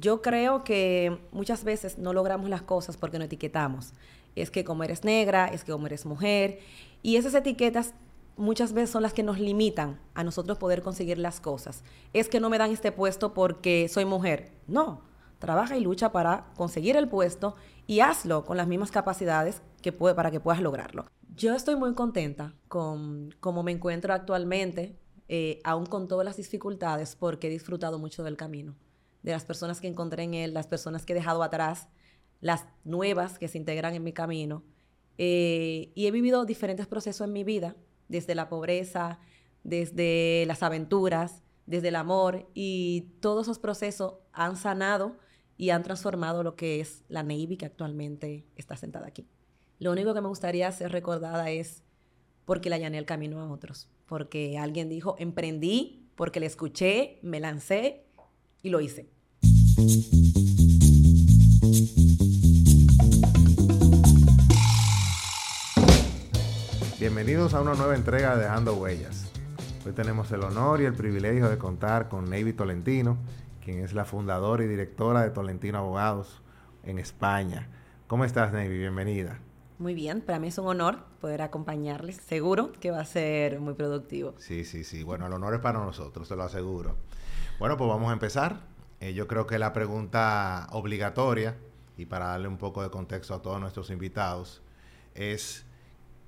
yo creo que muchas veces no logramos las cosas porque no etiquetamos. Es que como eres negra, es que como eres mujer. Y esas etiquetas muchas veces son las que nos limitan a nosotros poder conseguir las cosas. Es que no me dan este puesto porque soy mujer. No, trabaja y lucha para conseguir el puesto y hazlo con las mismas capacidades que puede, para que puedas lograrlo. Yo estoy muy contenta con cómo me encuentro actualmente, eh, aún con todas las dificultades, porque he disfrutado mucho del camino, de las personas que encontré en él, las personas que he dejado atrás, las nuevas que se integran en mi camino. Eh, y he vivido diferentes procesos en mi vida desde la pobreza, desde las aventuras, desde el amor, y todos esos procesos han sanado y han transformado lo que es la Navy que actualmente está sentada aquí. Lo único que me gustaría ser recordada es porque le allané el camino a otros, porque alguien dijo, emprendí, porque le escuché, me lancé y lo hice. Bienvenidos a una nueva entrega de Dejando Huellas. Hoy tenemos el honor y el privilegio de contar con Navy Tolentino, quien es la fundadora y directora de Tolentino Abogados en España. ¿Cómo estás, Navy? Bienvenida. Muy bien, para mí es un honor poder acompañarles. Seguro que va a ser muy productivo. Sí, sí, sí. Bueno, el honor es para nosotros, te lo aseguro. Bueno, pues vamos a empezar. Eh, yo creo que la pregunta obligatoria, y para darle un poco de contexto a todos nuestros invitados, es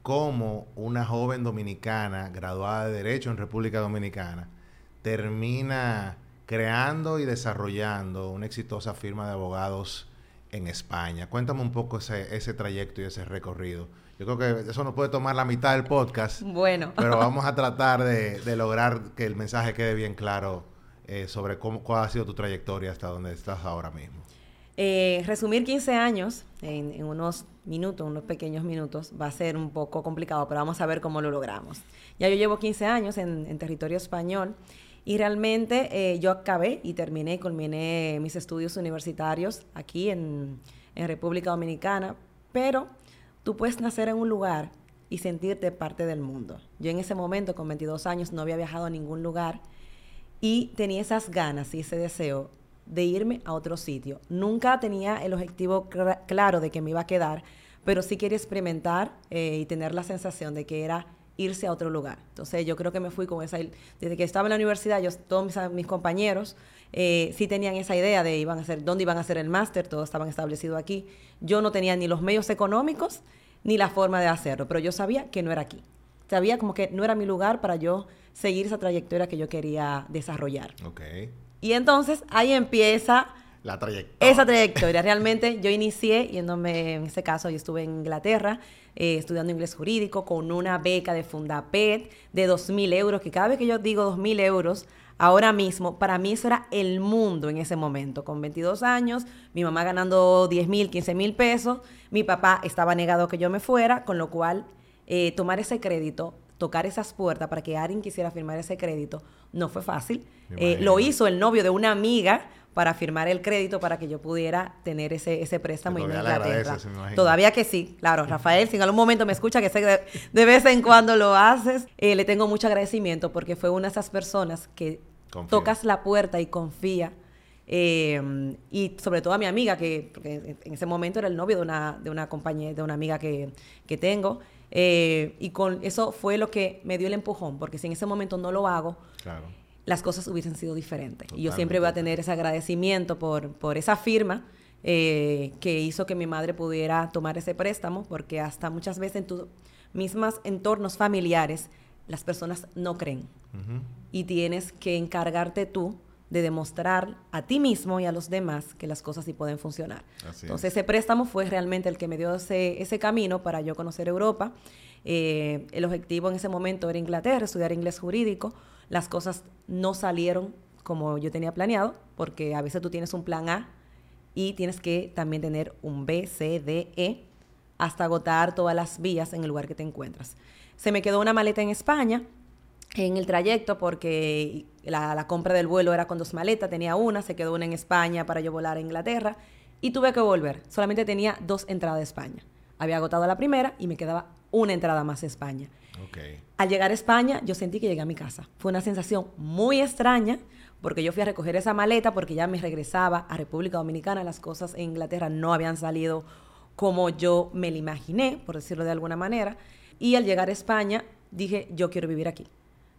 cómo una joven dominicana graduada de Derecho en República Dominicana termina creando y desarrollando una exitosa firma de abogados en España. Cuéntame un poco ese, ese trayecto y ese recorrido. Yo creo que eso nos puede tomar la mitad del podcast. Bueno. Pero vamos a tratar de, de lograr que el mensaje quede bien claro eh, sobre cómo, cuál ha sido tu trayectoria hasta donde estás ahora mismo. Eh, resumir 15 años en, unos minutos, unos pequeños minutos, va a ser un poco complicado, pero vamos a ver cómo lo logramos. Ya yo llevo 15 años en, territorio español y realmente eh, yo acabé y terminé, culminé mis estudios universitarios aquí en, en República Dominicana, pero tú puedes nacer en un lugar y sentirte parte del mundo. Yo en ese momento, con 22 años, no había viajado a ningún lugar y tenía esas ganas y ese deseo de irme a otro sitio. Nunca tenía el objetivo claro de que me iba a quedar, pero sí quería experimentar eh, y tener la sensación de que era irse a otro lugar. Entonces yo creo que me fui con esa... Desde que estaba en la universidad, yo, todos mis, compañeros eh, sí tenían esa idea de iban a hacer, dónde iban a hacer el máster, todos estaban establecidos aquí. Yo no tenía ni los medios económicos ni la forma de hacerlo, pero yo sabía que no era aquí. Sabía como que no era mi lugar para yo seguir esa trayectoria que yo quería desarrollar. Okay. Y entonces ahí empieza la trayectoria. Esa trayectoria. Realmente yo inicié yéndome, en ese caso, yo estuve en Inglaterra eh, estudiando inglés jurídico con una beca de Fundapet de 2.000 euros, que cada vez que yo digo 2.000 euros, ahora mismo, para mí eso era el mundo en ese momento. Con 22 años, mi mamá ganando 10.000, 15.000 pesos, mi papá estaba negado que yo me fuera, con lo cual eh, tomar ese crédito tocar esas puertas para que alguien quisiera firmar ese crédito no fue fácil. Eh, lo hizo el novio de una amiga para firmar el crédito para que yo pudiera tener ese, ese préstamo en Inglaterra. Todavía que sí, claro. Rafael, si en algún momento me escucha, que sé que de, vez en cuando lo haces, eh, le tengo mucho agradecimiento porque fue una de esas personas que tocas la puerta y confía. Eh, y sobre todo a mi amiga, que en ese momento era el novio de una, de una compañera, de una amiga que, que tengo. Eh, y con eso fue lo que me dio el empujón, porque si en ese momento no lo hago, las cosas hubiesen sido diferentes. Y yo siempre voy a tener ese agradecimiento por, por esa firma eh, que hizo que mi madre pudiera tomar ese préstamo, porque hasta muchas veces en tus mismos entornos familiares las personas no creen. Y tienes que encargarte tú de demostrar a ti mismo y a los demás que las cosas sí pueden funcionar. Entonces ese préstamo fue realmente el que me dio ese, ese camino para yo conocer Europa. Eh, el objetivo en ese momento era Inglaterra, estudiar inglés jurídico. Las cosas no salieron como yo tenía planeado, porque a veces tú tienes un plan A y tienes que también tener un B, C, D, E, hasta agotar todas las vías en el lugar que te encuentras. Se me quedó una maleta en España, en el trayecto porque la, compra del vuelo era con dos maletas, tenía una, se quedó una en España para yo volar a Inglaterra y tuve que volver. Solamente tenía dos entradas a España. Había agotado la primera y me quedaba una entrada más a España. Al llegar a España, yo sentí que llegué a mi casa. Fue una sensación muy extraña porque yo fui a recoger esa maleta porque ya me regresaba a República Dominicana, las cosas en Inglaterra no habían salido como yo me lo imaginé, por decirlo de alguna manera, y al llegar a España dije, yo quiero vivir aquí.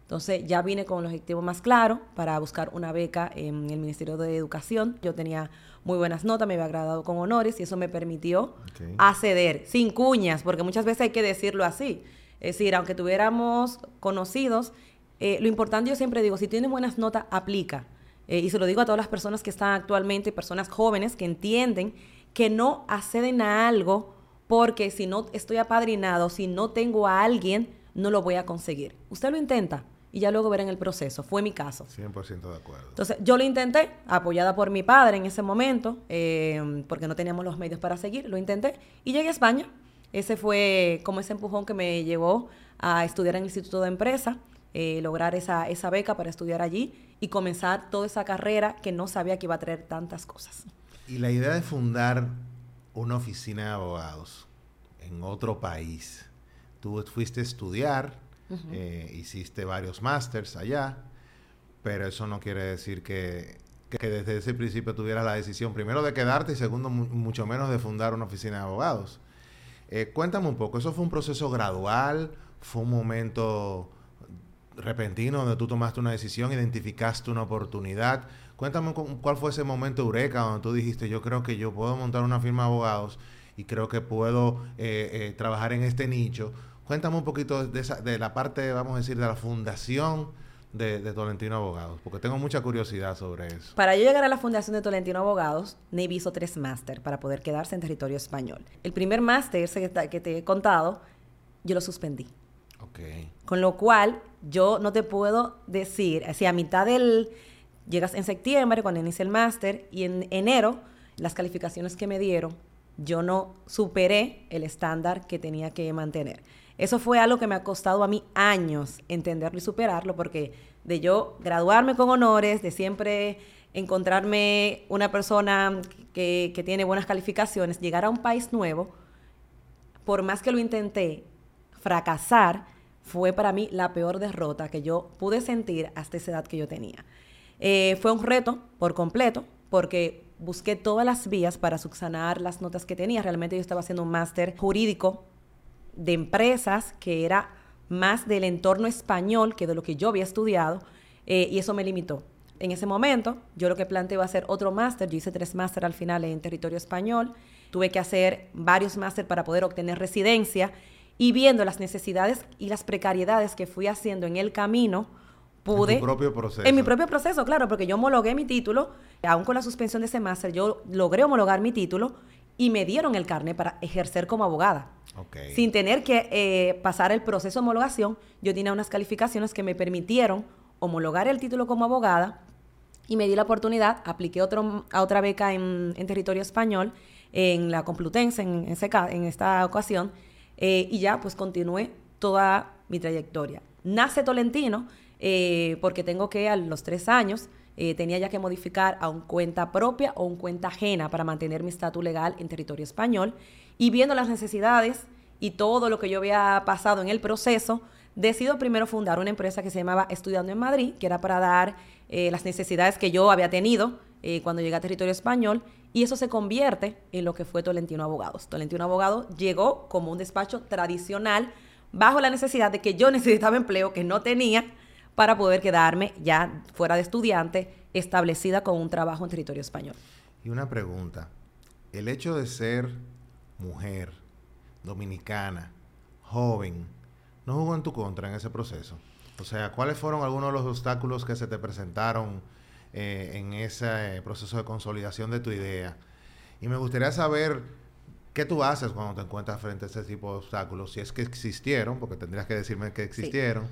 Entonces ya vine con el objetivo más claro para buscar una beca en el Ministerio de Educación. Yo tenía muy buenas notas, me había graduado con honores y eso me permitió acceder sin cuñas, porque muchas veces hay que decirlo así. Es decir, aunque tuviéramos conocidos, eh, lo importante yo siempre digo, si tienes buenas notas, aplica. Eh, y se lo digo a todas las personas que están actualmente, personas jóvenes que entienden que no acceden a algo porque si no estoy apadrinado, si no tengo a alguien, no lo voy a conseguir. Usted lo intenta, y ya luego verán el proceso. Fue mi caso. 100% de acuerdo. Entonces, yo lo intenté, apoyada por mi padre en ese momento, eh, porque no teníamos los medios para seguir, lo intenté y llegué a España. Ese fue como ese empujón que me llevó a estudiar en el Instituto de Empresa, eh, lograr esa, esa beca para estudiar allí y comenzar toda esa carrera que no sabía que iba a traer tantas cosas. Y la idea de fundar una oficina de abogados en otro país, tú fuiste a estudiar, eh, hiciste varios másters allá, pero eso no quiere decir que, desde ese principio tuvieras la decisión, primero de quedarte y segundo, mucho menos de fundar una oficina de abogados. Eh, cuéntame un poco, ¿eso fue un proceso gradual? ¿Fue un momento repentino donde tú tomaste una decisión, identificaste una oportunidad? Cuéntame cuál fue ese momento eureka donde tú dijiste, yo creo que yo puedo montar una firma de abogados y creo que puedo eh, trabajar en este nicho Cuéntame un poquito de, esa, de la parte, vamos a decir, de la fundación de, Tolentino Abogados, porque tengo mucha curiosidad sobre eso. Para yo llegar a la fundación de Tolentino Abogados, Navy hizo tres máster para poder quedarse en territorio español. El primer máster que te he contado, yo lo suspendí. Ok. Con lo cual, yo no te puedo decir, si a mitad del... Llegas en septiembre, cuando inicia el máster, y en enero, las calificaciones que me dieron, yo no superé el estándar que tenía que mantener. Eso fue algo que me ha costado a mí años entenderlo y superarlo, porque de yo graduarme con honores, de siempre encontrarme una persona que, tiene buenas calificaciones, llegar a un país nuevo, por más que lo intenté, fracasar fue para mí la peor derrota que yo pude sentir hasta esa edad que yo tenía. Eh, fue un reto por completo, porque busqué todas las vías para subsanar las notas que tenía. Realmente yo estaba haciendo un máster jurídico de empresas que era más del entorno español que de lo que yo había estudiado eh, y eso me limitó. En ese momento yo lo que planteé a hacer otro máster, yo hice tres máster al final en territorio español, tuve que hacer varios máster para poder obtener residencia. Y viendo las necesidades y las precariedades que fui haciendo en el camino, pude... En tu propio proceso. En mi propio proceso, claro, porque yo homologué mi título, aún con la suspensión de ese máster, yo logré homologar mi título y me dieron el carnet para ejercer como abogada. Sin tener que eh, pasar el proceso de homologación, yo tenía unas calificaciones que me permitieron homologar el título como abogada y me di la oportunidad, apliqué otro, a otra beca en, territorio español, en la Complutense en, en esta ocasión, eh, y ya pues continué toda mi trayectoria. Nace Tolentino eh, porque tengo que a los tres años eh, tenía ya que modificar a un cuenta propia o un cuenta ajena para mantener mi estatus legal en territorio español. Y viendo las necesidades y todo lo que yo había pasado en el proceso, decido primero fundar una empresa que se llamaba Estudiando en Madrid, que era para dar eh, las necesidades que yo había tenido eh, cuando llegué a territorio español, y eso se convierte en lo que fue Tolentino Abogados. Tolentino Abogado llegó como un despacho tradicional bajo la necesidad de que yo necesitaba empleo que no tenía para poder quedarme ya fuera de estudiante, establecida con un trabajo en territorio español. Y una pregunta, el hecho de ser mujer, dominicana, joven, ¿no jugó en tu contra en ese proceso? O sea, ¿cuáles fueron algunos de los obstáculos que se te presentaron eh, en ese proceso de consolidación de tu idea? Y me gustaría saber qué tú haces cuando te encuentras frente a ese tipo de obstáculos, si es que existieron, porque tendrías que decirme que existieron.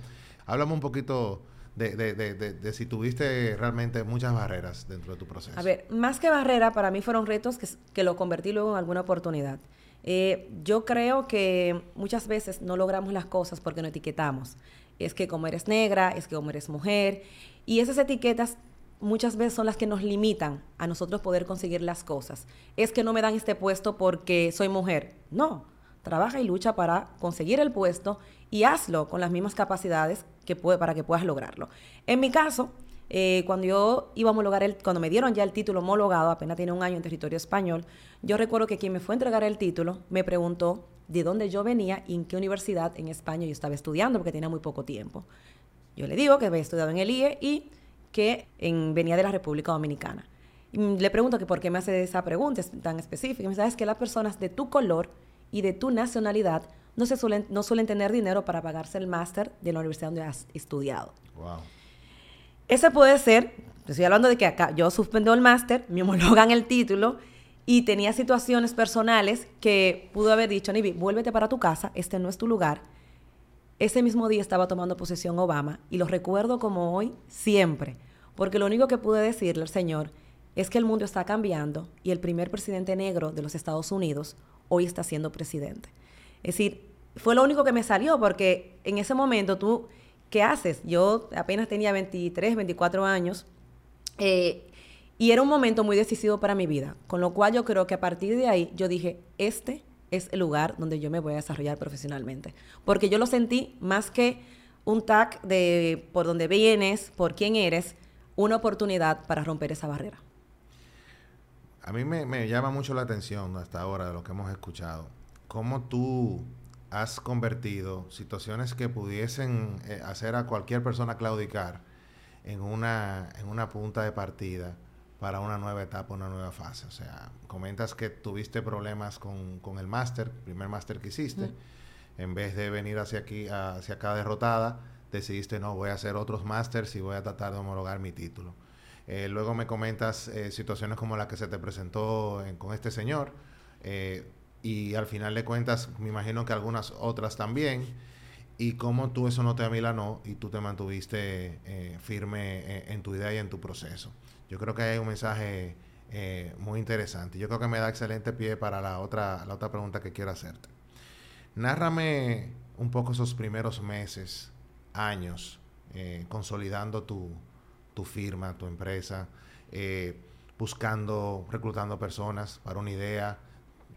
Háblame un poquito de, si tuviste realmente muchas barreras dentro de tu proceso. A ver, más que barrera, para mí fueron retos que, lo convertí luego en alguna oportunidad. Eh, yo creo que muchas veces no logramos las cosas porque no etiquetamos. Es que como eres negra, es que como eres mujer. Y esas etiquetas muchas veces son las que nos limitan a nosotros poder conseguir las cosas. Es que no me dan este puesto porque soy mujer. No, trabaja y lucha para conseguir el puesto y hazlo con las mismas capacidades que puede, para que puedas lograrlo. En mi caso, Eh, cuando yo iba a homologar el, cuando me dieron ya el título homologado, apenas tiene un año en territorio español, yo recuerdo que quien me fue a entregar el título me preguntó de dónde yo venía y en qué universidad en España yo estaba estudiando, porque tenía muy poco tiempo. Yo le digo que había estudiado en el IE y que venía de la República Dominicana. Le pregunto que por qué me hace esa pregunta tan específica. Me dice, es que las personas de tu color y de tu nacionalidad no, se suelen, no suelen tener dinero para pagarse el máster de la universidad donde has estudiado. Wow. Ese puede ser, estoy hablando de que acá yo suspendo el máster, me homologan el título y tenía situaciones personales que pudo haber dicho, Nibi, vuélvete para tu casa, este no es tu lugar. Ese mismo día estaba tomando posesión Obama y lo recuerdo como hoy siempre, porque lo único que pude decirle al señor es que el mundo está cambiando y el primer presidente negro de los Estados Unidos hoy está siendo presidente. Es decir, fue lo único que me salió porque en ese momento tú, ¿qué haces? Yo apenas tenía 23, 24 años eh, y era un momento muy decisivo para mi vida, con lo cual yo creo que a partir de ahí yo dije, este es el lugar donde yo me voy a desarrollar profesionalmente, porque yo lo sentí más que un tag de por dónde vienes, por quién eres, una oportunidad para romper esa barrera. A mí me, llama mucho la atención hasta ahora de lo que hemos escuchado. Cómo tú has convertido situaciones que pudiesen eh, hacer a cualquier persona claudicar en una, en una punta de partida para una nueva etapa, una nueva fase. O sea, comentas que tuviste problemas con, con el máster, primer máster que hiciste. En vez de venir hacia aquí, hacia acá derrotada, decidiste, no, voy a hacer otros másters y voy a tratar de homologar mi título. Eh, luego me comentas eh, situaciones como la que se te presentó con este señor. Eh, y al final le cuentas, me imagino que algunas otras también. Y cómo tú eso no te amilanó y tú te mantuviste firme en tu idea y en tu proceso. Yo creo que hay un mensaje muy interesante. Yo creo que me da excelente pie para la otra, la otra pregunta que quiero hacerte. Nárrame un poco esos primeros meses, años, consolidando tu, tu firma, tu empresa, eh, buscando, reclutando personas para una idea,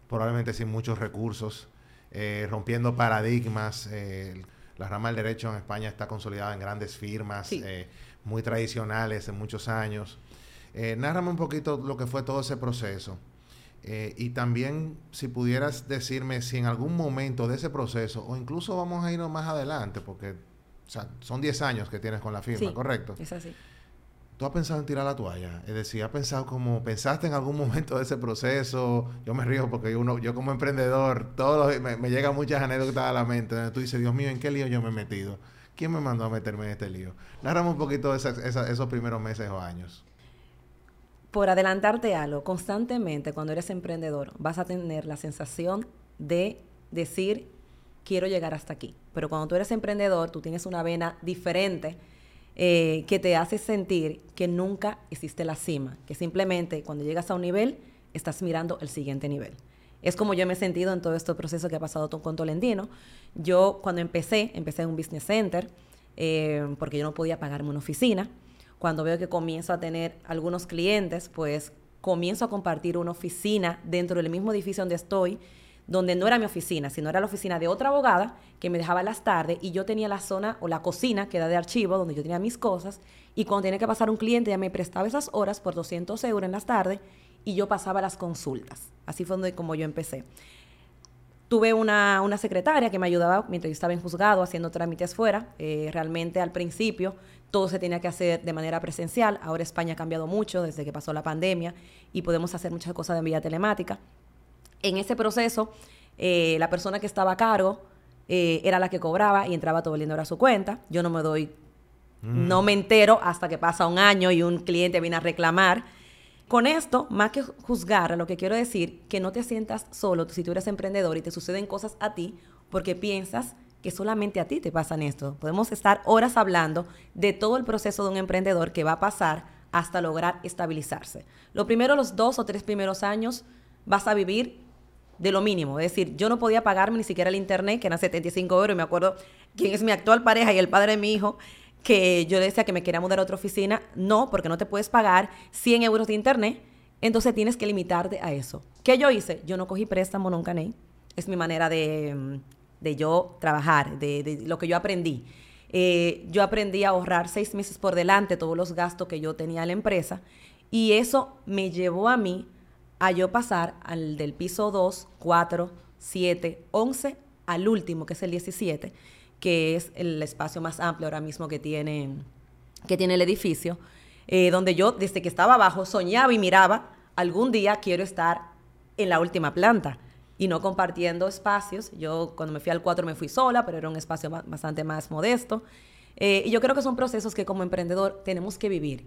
probablemente sin muchos recursos, eh, rompiendo paradigmas. Eh, la rama del derecho en España está consolidada en grandes firmas, muy tradicionales en muchos años. nárrame un poquito lo que fue todo ese proceso. y también si pudieras decirme si en algún momento de ese proceso, o incluso vamos a irnos más adelante, porque son 10 años que tienes con la firma, ¿correcto? Es así. ¿Tú has pensado en tirar la toalla? Es decir, ¿has pensado como, pensaste en algún momento de ese proceso? Yo me río porque uno, yo como emprendedor, todos me, me llegan muchas anécdotas a la mente. tú dices, Dios mío, ¿en qué lío yo me he metido? ¿Quién me mandó a meterme en este lío? Nárrame un poquito de esos primeros meses o años. Por adelantarte algo, constantemente cuando eres emprendedor vas a tener la sensación de decir, quiero llegar hasta aquí. Pero cuando tú eres emprendedor, tú tienes una vena diferente eh, que te hace sentir que nunca existe la cima, que simplemente cuando llegas a un nivel, estás mirando el siguiente nivel. Es como yo me he sentido en todo este proceso que ha pasado con Tolentino. Yo cuando empecé, empecé en un business center, eh, porque yo no podía pagarme una oficina. Cuando veo que comienzo a tener algunos clientes, pues comienzo a compartir una oficina dentro del mismo edificio donde estoy donde no era mi oficina, sino era la oficina de otra abogada que me dejaba las tardes y yo tenía la zona o la cocina que era de archivo donde yo tenía mis cosas y cuando tenía que pasar un cliente ya me prestaba esas horas por 200 euros en las tardes y yo pasaba las consultas. Así fue donde, como yo empecé. Tuve una, secretaria que me ayudaba mientras yo estaba en juzgado haciendo trámites fuera. Eh, realmente al principio todo se tenía que hacer de manera presencial. Ahora España ha cambiado mucho desde que pasó la pandemia y podemos hacer muchas cosas de vía telemática. En ese proceso, eh, la persona que estaba a cargo eh, era la que cobraba y entraba todo el dinero a su cuenta. Yo no me doy, mm. no me entero hasta que pasa un año y un cliente viene a reclamar. Con esto, más que juzgar, lo que quiero decir, que no te sientas solo si tú eres emprendedor y te suceden cosas a ti porque piensas que solamente a ti te pasan esto. Podemos estar horas hablando de todo el proceso de un emprendedor que va a pasar hasta lograr estabilizarse. Lo primero, los dos o tres primeros años, vas a vivir de lo mínimo. Es decir, yo no podía pagarme ni siquiera el internet, que eran 75 euros. Y me acuerdo quién es mi actual pareja y el padre de mi hijo, que yo decía que me quería mudar a otra oficina. No, porque no te puedes pagar 100 euros de internet. Entonces tienes que limitarte a eso. ¿Qué yo hice? Yo no cogí préstamo nunca, Es mi manera de, de yo trabajar, de, de, lo que yo aprendí. eh, yo aprendí a ahorrar seis meses por delante todos los gastos que yo tenía en la empresa y eso me llevó a mí a yo pasar al del piso 2, 4, 7, 11 al último, que es el 17, que es el espacio más amplio ahora mismo que tiene, que tiene el edificio, eh, donde yo desde que estaba abajo soñaba y miraba, algún día quiero estar en la última planta y no compartiendo espacios. Yo cuando me fui al 4 me fui sola, pero era un espacio bastante más modesto. Eh, y yo creo que son procesos que como emprendedor tenemos que vivir.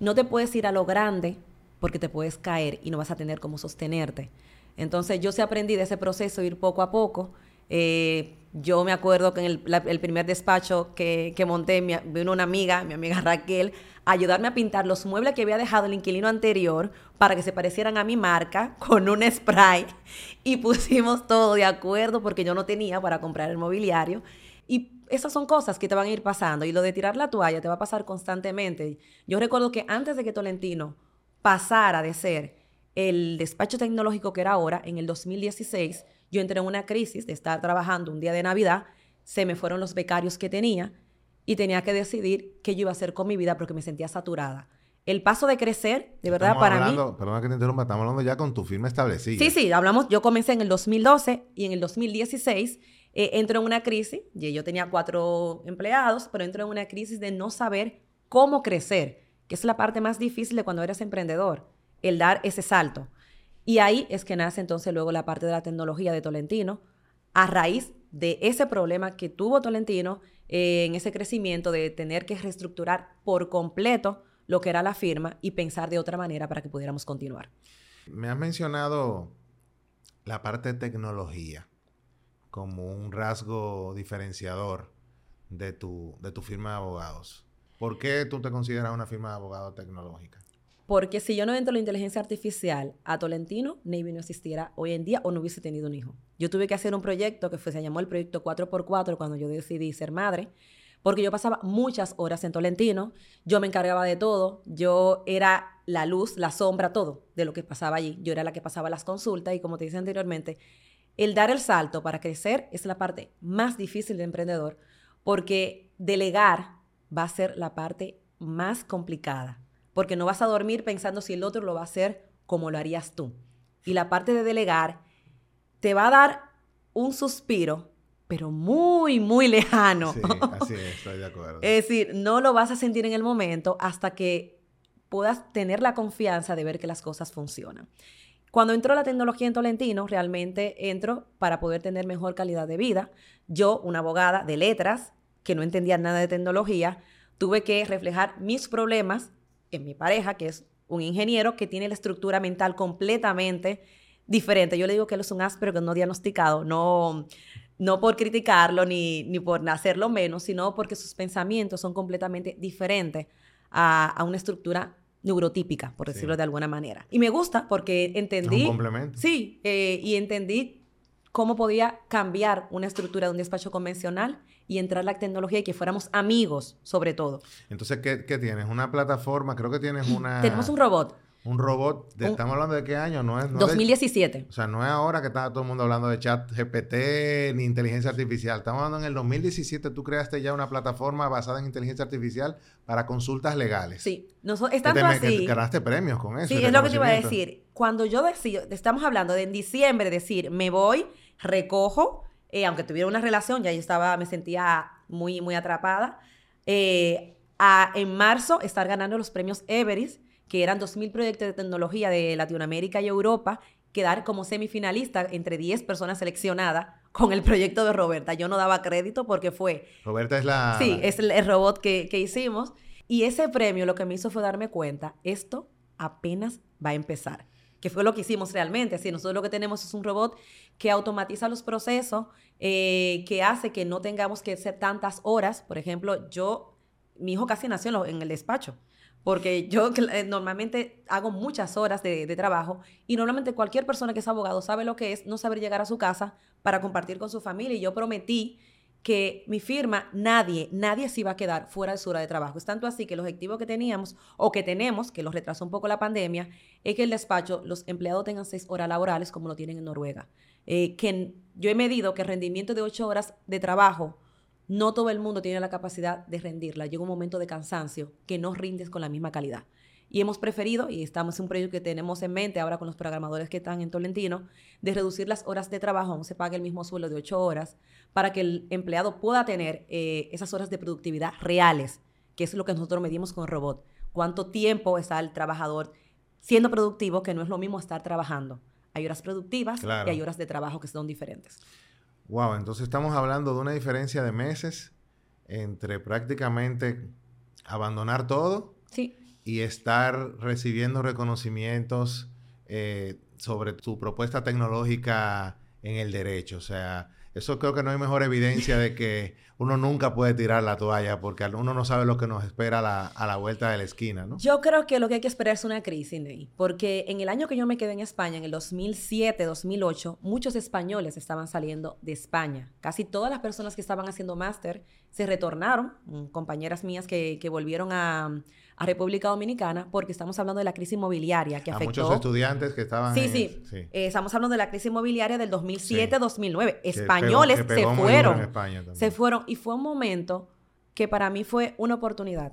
No te puedes ir a lo grande porque te puedes caer y no vas a tener cómo sostenerte. Entonces yo sí aprendí de ese proceso, ir poco a poco. Eh, yo me acuerdo que en el, primer despacho que, monté, vino una amiga, mi amiga Raquel, a ayudarme a pintar los muebles que había dejado el inquilino anterior para que se parecieran a mi marca con un spray y pusimos todo de acuerdo porque yo no tenía para comprar el mobiliario. Y esas son cosas que te van a ir pasando. Y lo de tirar la toalla te va a pasar constantemente. Yo recuerdo que antes de que Tolentino pasara de ser el despacho tecnológico que era ahora, en el 2016, yo entré en una crisis de estar trabajando un día de Navidad, se me fueron los becarios que tenía y tenía que decidir qué yo iba a hacer con mi vida porque me sentía saturada. El paso de crecer, de verdad, para mí... Perdona que te interrumpa, estamos hablando ya con tu firma establecida. Sí, sí, hablamos, yo comencé en el 2012 y en el 2016 eh, entro en una crisis, y yo tenía cuatro empleados, pero entro en una crisis de no saber cómo crecer, que es la parte más difícil de cuando eres emprendedor, el dar ese salto. Y ahí es que nace entonces luego la parte de la tecnología de Tolentino, a raíz de ese problema que tuvo Tolentino eh, en ese crecimiento de tener que reestructurar por completo lo que era la firma y pensar de otra manera para que pudiéramos continuar. Me has mencionado la parte de tecnología como un rasgo diferenciador de tu, de tu firma de abogados. ¿Por qué tú te consideras una firma de abogados tecnológica? Porque si yo no entro en la inteligencia artificial a Tolentino, Navy no existiera hoy en día o no hubiese tenido un hijo. Yo tuve que hacer un proyecto que fue, se llamó el proyecto 4x4 cuando yo decidí ser madre, porque yo pasaba muchas horas en Tolentino, yo me encargaba de todo, yo era la luz, la sombra, todo de lo que pasaba allí. Yo era la que pasaba las consultas y como te dije anteriormente, el dar el salto para crecer es la parte más difícil de emprendedor porque delegar va a ser la parte más complicada porque no vas a dormir pensando si el otro lo va a hacer como lo harías tú. Y la parte de delegar te va a dar un suspiro, pero muy, muy lejano. Sí, así es, estoy de acuerdo. es decir, no lo vas a sentir en el momento hasta que puedas tener la confianza de ver que las cosas funcionan. Cuando entró la tecnología en Tolentino, realmente entro para poder tener mejor calidad de vida. Yo, una abogada de letras, que no entendía nada de tecnología, tuve que reflejar mis problemas en mi pareja, que es un ingeniero que tiene la estructura mental completamente diferente. Yo le digo que él es un áspero que no diagnosticado, no, no por criticarlo ni, ni por hacerlo menos, sino porque sus pensamientos son completamente diferentes a, una estructura neurotípica, por decirlo de alguna manera. Y me gusta porque entendí... un complemento. Sí, eh, y entendí cómo podía cambiar una estructura de un despacho convencional y entrar la tecnología y que fuéramos amigos, sobre todo. Entonces, ¿qué, tienes? ¿Una plataforma? Creo que tienes una... Tenemos un robot. Un robot, ¿estamos hablando de qué año? No es, 2017. o sea, no es ahora que está todo el mundo hablando de chat GPT ni inteligencia artificial. Estamos hablando en el 2017, tú creaste ya una plataforma basada en inteligencia artificial para consultas legales. Sí, es tanto así. Que ganaste premios con eso. Sí, es lo que te iba a decir. Cuando yo decido, estamos hablando de en diciembre decir, me voy, recojo, eh, aunque tuviera una relación, ya yo estaba, me sentía muy, muy atrapada. Eh, a, en marzo estar ganando los premios Everest, que eran 2.000 proyectos de tecnología de Latinoamérica y Europa, quedar como semifinalista entre 10 personas seleccionadas con el proyecto de Roberta. Yo no daba crédito porque fue... Roberta es la... Sí, es el, robot que, que hicimos. Y ese premio lo que me hizo fue darme cuenta, esto apenas va a empezar que fue lo que hicimos realmente. Así, nosotros lo que tenemos es un robot que automatiza los procesos, eh, que hace que no tengamos que hacer tantas horas. Por ejemplo, yo, mi hijo casi nació en, el despacho, porque yo eh, normalmente hago muchas horas de, de, trabajo y normalmente cualquier persona que es abogado sabe lo que es no saber llegar a su casa para compartir con su familia. Y yo prometí que mi firma, nadie, nadie se iba a quedar fuera de su hora de trabajo. Es tanto así que el objetivo que teníamos o que tenemos, que lo retrasó un poco la pandemia, es que el despacho, los empleados tengan seis horas laborales como lo tienen en Noruega. Eh, que yo he medido que el rendimiento de ocho horas de trabajo no todo el mundo tiene la capacidad de rendirla. Llega un momento de cansancio que no rindes con la misma calidad. Y hemos preferido, y estamos en un proyecto que tenemos en mente ahora con los programadores que están en Tolentino, de reducir las horas de trabajo, aún se pague el mismo sueldo de ocho horas, para que el empleado pueda tener eh, esas horas de productividad reales, que es lo que nosotros medimos con el robot. Cuánto tiempo está el trabajador siendo productivo, que no es lo mismo estar trabajando. Hay horas productivas y hay horas de trabajo que son diferentes. Wow, entonces estamos hablando de una diferencia de meses entre prácticamente abandonar todo y estar recibiendo reconocimientos eh, sobre tu propuesta tecnológica en el derecho. O sea, eso creo que no hay mejor evidencia de que uno nunca puede tirar la toalla porque uno no sabe lo que nos espera a la, vuelta de la esquina, ¿no? Yo creo que lo que hay que esperar es una crisis, Ney, porque en el año que yo me quedé en España, en el 2007, 2008, muchos españoles estaban saliendo de España. Casi todas las personas que estaban haciendo máster se retornaron, mm, compañeras mías que volvieron a, a República Dominicana porque estamos hablando de la crisis inmobiliaria que afectó... A muchos estudiantes que estaban... Sí, sí. Eh, estamos hablando de la crisis inmobiliaria del 2007-2009. Españoles se fueron. se fueron. Y fue un momento que para mí fue una oportunidad.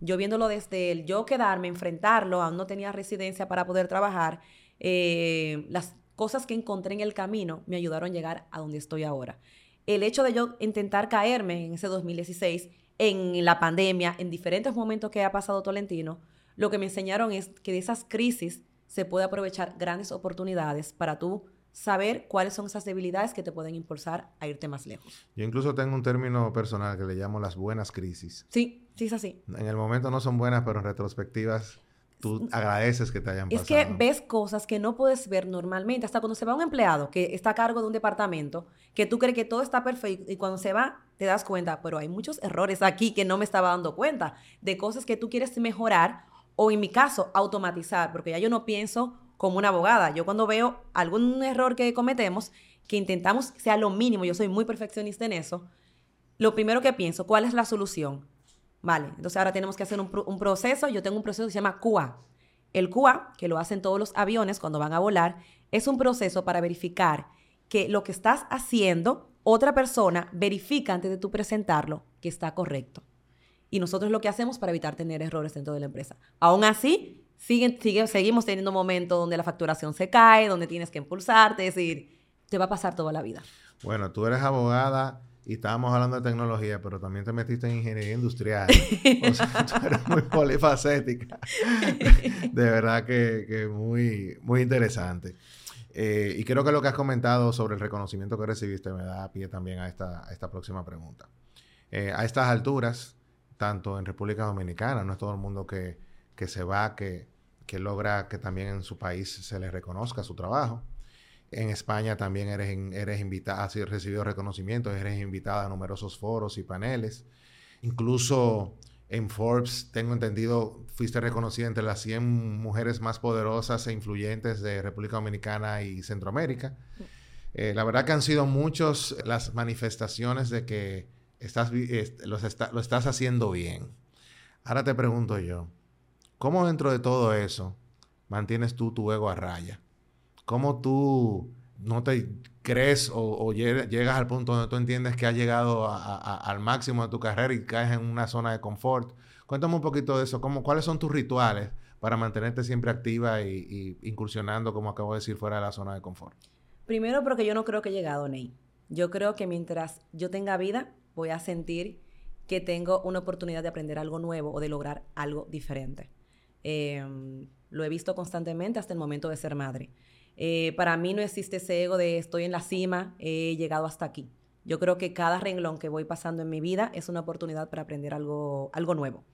Yo viéndolo desde el yo quedarme, enfrentarlo, aún no tenía residencia para poder trabajar, eh, las cosas que encontré en el camino me ayudaron a llegar a donde estoy ahora. El hecho de yo intentar caerme en ese 2016 en la pandemia, en diferentes momentos que ha pasado Tolentino, lo que me enseñaron es que de esas crisis se puede aprovechar grandes oportunidades para tú saber cuáles son esas debilidades que te pueden impulsar a irte más lejos. Yo incluso tengo un término personal que le llamo las buenas crisis. Sí, sí es así. En el momento no son buenas, pero en retrospectivas tú agradeces que te hayan pasado. Es que ves cosas que no puedes ver normalmente. Hasta cuando se va un empleado que está a cargo de un departamento, que tú crees que todo está perfecto y cuando se va te das cuenta, pero hay muchos errores aquí que no me estaba dando cuenta, de cosas que tú quieres mejorar o en mi caso automatizar, porque ya yo no pienso como una abogada. Yo cuando veo algún error que cometemos, que intentamos sea lo mínimo, yo soy muy perfeccionista en eso, lo primero que pienso, ¿cuál es la solución? Vale, entonces ahora tenemos que hacer un, proceso. Yo tengo un proceso que se llama QA. El QA, que lo hacen todos los aviones cuando van a volar, es un proceso para verificar que lo que estás haciendo, otra persona verifica antes de tú presentarlo que está correcto. Y nosotros lo que hacemos para evitar tener errores dentro de la empresa. Aún así, siguen, sigue, seguimos teniendo momentos donde la facturación se cae, donde tienes que impulsarte, es decir, te va a pasar toda la vida. Bueno, tú eres abogada y estábamos hablando de tecnología, pero también te metiste en ingeniería industrial. o sea, tú eres muy polifacética. de verdad que, muy, muy interesante. Eh, y creo que lo que has comentado sobre el reconocimiento que recibiste me da pie también a esta, esta próxima pregunta. Eh, a estas alturas, tanto en República Dominicana, no es todo el mundo que, que se va, que, que logra que también en su país se le reconozca su trabajo. En España también eres, eres invitada, has recibido reconocimientos, eres invitada a numerosos foros y paneles. Incluso en Forbes, tengo entendido, fuiste reconocida entre las 100 mujeres más poderosas e influyentes de República Dominicana y Centroamérica. Eh, la verdad que han sido muchas las manifestaciones de que estás, lo estás haciendo bien. Ahora te pregunto yo, ¿cómo dentro de todo eso mantienes tú tu ego a raya? ¿Cómo tú no te crees o, llegas al punto donde tú entiendes que has llegado al máximo de tu carrera y caes en una zona de confort? Cuéntame un poquito de eso. ¿Cómo, ¿Cuáles son tus rituales para mantenerte siempre activa y, incursionando, como acabo de decir, fuera de la zona de confort? Primero, porque yo no creo que he llegado, Ney. Yo creo que mientras yo tenga vida, voy a sentir que tengo una oportunidad de aprender algo nuevo o de lograr algo diferente. Em, lo he visto constantemente hasta el momento de ser madre. Eh, para mí no existe ese ego de estoy en la cima, he llegado hasta aquí. Yo creo que cada renglón que voy pasando en mi vida es una oportunidad para aprender algo, algo nuevo.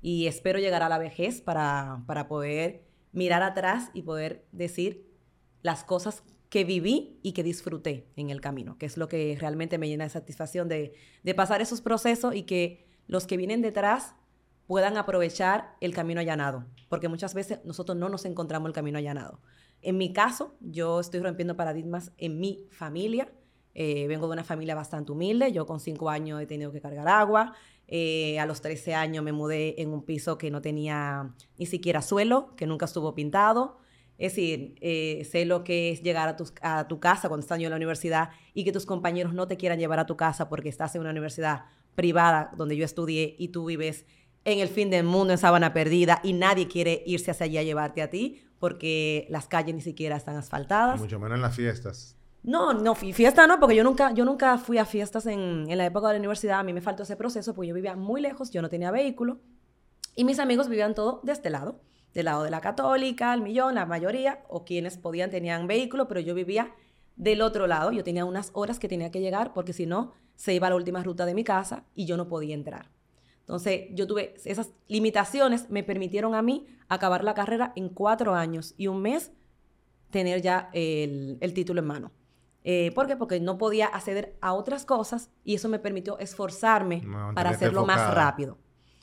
Y espero llegar a la vejez para, para poder mirar atrás y poder decir las cosas que viví y que disfruté en el camino, que es lo que realmente me llena de satisfacción de, de pasar esos procesos y que los que vienen detrás puedan aprovechar el camino allanado, porque muchas veces nosotros no nos encontramos el camino allanado. En mi caso, yo estoy rompiendo paradigmas en mi familia. Eh, vengo de una familia bastante humilde. Yo con cinco años he tenido que cargar agua. Eh, a los 13 años me mudé en un piso que no tenía ni siquiera suelo, que nunca estuvo pintado. Es decir, eh, sé lo que es llegar a, a tu casa cuando estás en la universidad y que tus compañeros no te quieran llevar a tu casa porque estás en una universidad privada donde yo estudié y tú vives en el fin del mundo, en Sabana Perdida, y nadie quiere irse hacia allá a llevarte a ti porque las calles ni siquiera están asfaltadas. Mucho menos en las fiestas. No, no, fiesta no, porque yo nunca, yo nunca fui a fiestas en, en la época de la universidad. A mí me faltó ese proceso porque yo vivía muy lejos, yo no tenía vehículo. Y mis amigos vivían todo de este lado, del lado de la católica, el millón, la mayoría, o quienes podían tenían vehículo, pero yo vivía del otro lado. Yo tenía unas horas que tenía que llegar porque si no, se iba a la última ruta de mi casa y yo no podía entrar. Entonces, yo tuve esas limitaciones, me permitieron a mí acabar la carrera en cuatro años y un mes tener ya el, título en mano. Eh, ¿Por qué? Porque no podía acceder a otras cosas y eso me permitió esforzarme para hacerlo más rápido.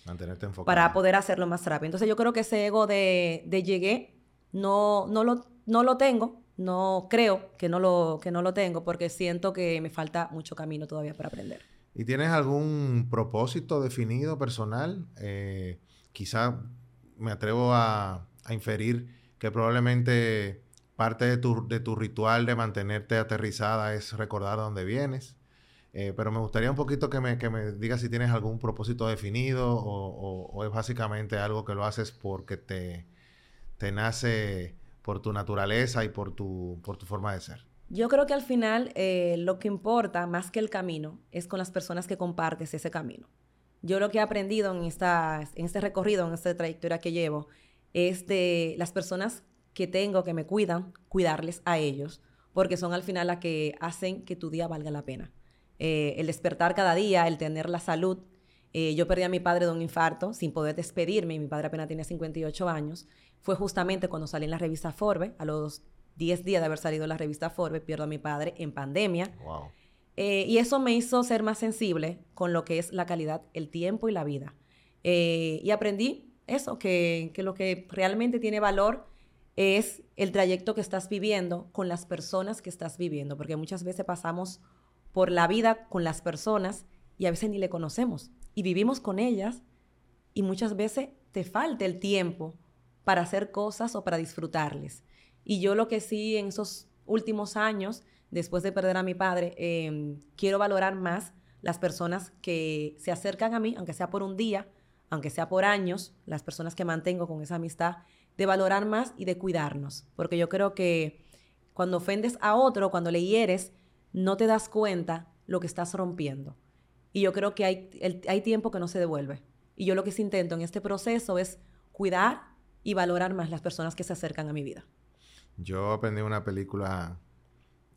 Mantenerte enfocado. Para poder hacerlo más rápido. Entonces yo creo que ese ego de, de llegué no, no, lo, no lo tengo, no creo que no, lo, que no lo tengo porque siento que me falta mucho camino todavía para aprender. ¿Y tienes algún propósito definido personal? Eh, quizá me atrevo a, inferir que probablemente parte de tu, de tu, ritual de mantenerte aterrizada es recordar dónde vienes. Eh, pero me gustaría un poquito que me, que me digas si tienes algún propósito definido o, o, es básicamente algo que lo haces porque te, te nace por tu naturaleza y por tu, por tu forma de ser. Yo creo que al final eh, lo que importa más que el camino es con las personas que compartes ese camino. Yo lo que he aprendido en, esta, en este recorrido, en esta trayectoria que llevo, es de las personas que tengo, que me cuidan, cuidarles a ellos, porque son al final las que hacen que tu día valga la pena. Eh, el despertar cada día, el tener la salud. Eh, yo perdí a mi padre de un infarto sin poder despedirme, y mi padre apenas tenía 58 años. Fue justamente cuando salí en la revista Forbes, a los 10 días de haber salido la revista Forbes, pierdo a mi padre en pandemia. Eh, y eso me hizo ser más sensible con lo que es la calidad, el tiempo y la vida. Eh, y aprendí eso, que, que, lo que realmente tiene valor es el trayecto que estás viviendo con las personas que estás viviendo, porque muchas veces pasamos por la vida con las personas y a veces ni le conocemos y vivimos con ellas y muchas veces te falta el tiempo para hacer cosas o para disfrutarles. Y yo lo que sí en esos últimos años, después de perder a mi padre, em, quiero valorar más las personas que se acercan a mí, aunque sea por un día, aunque sea por años, las personas que mantengo con esa amistad, de valorar más y de cuidarnos. Porque yo creo que cuando ofendes a otro, cuando le hieres, no te das cuenta lo que estás rompiendo. Y yo creo que hay, tiempo que no se devuelve. Y yo lo que sí intento en este proceso es cuidar y valorar más las personas que se acercan a mi vida. Yo aprendí una película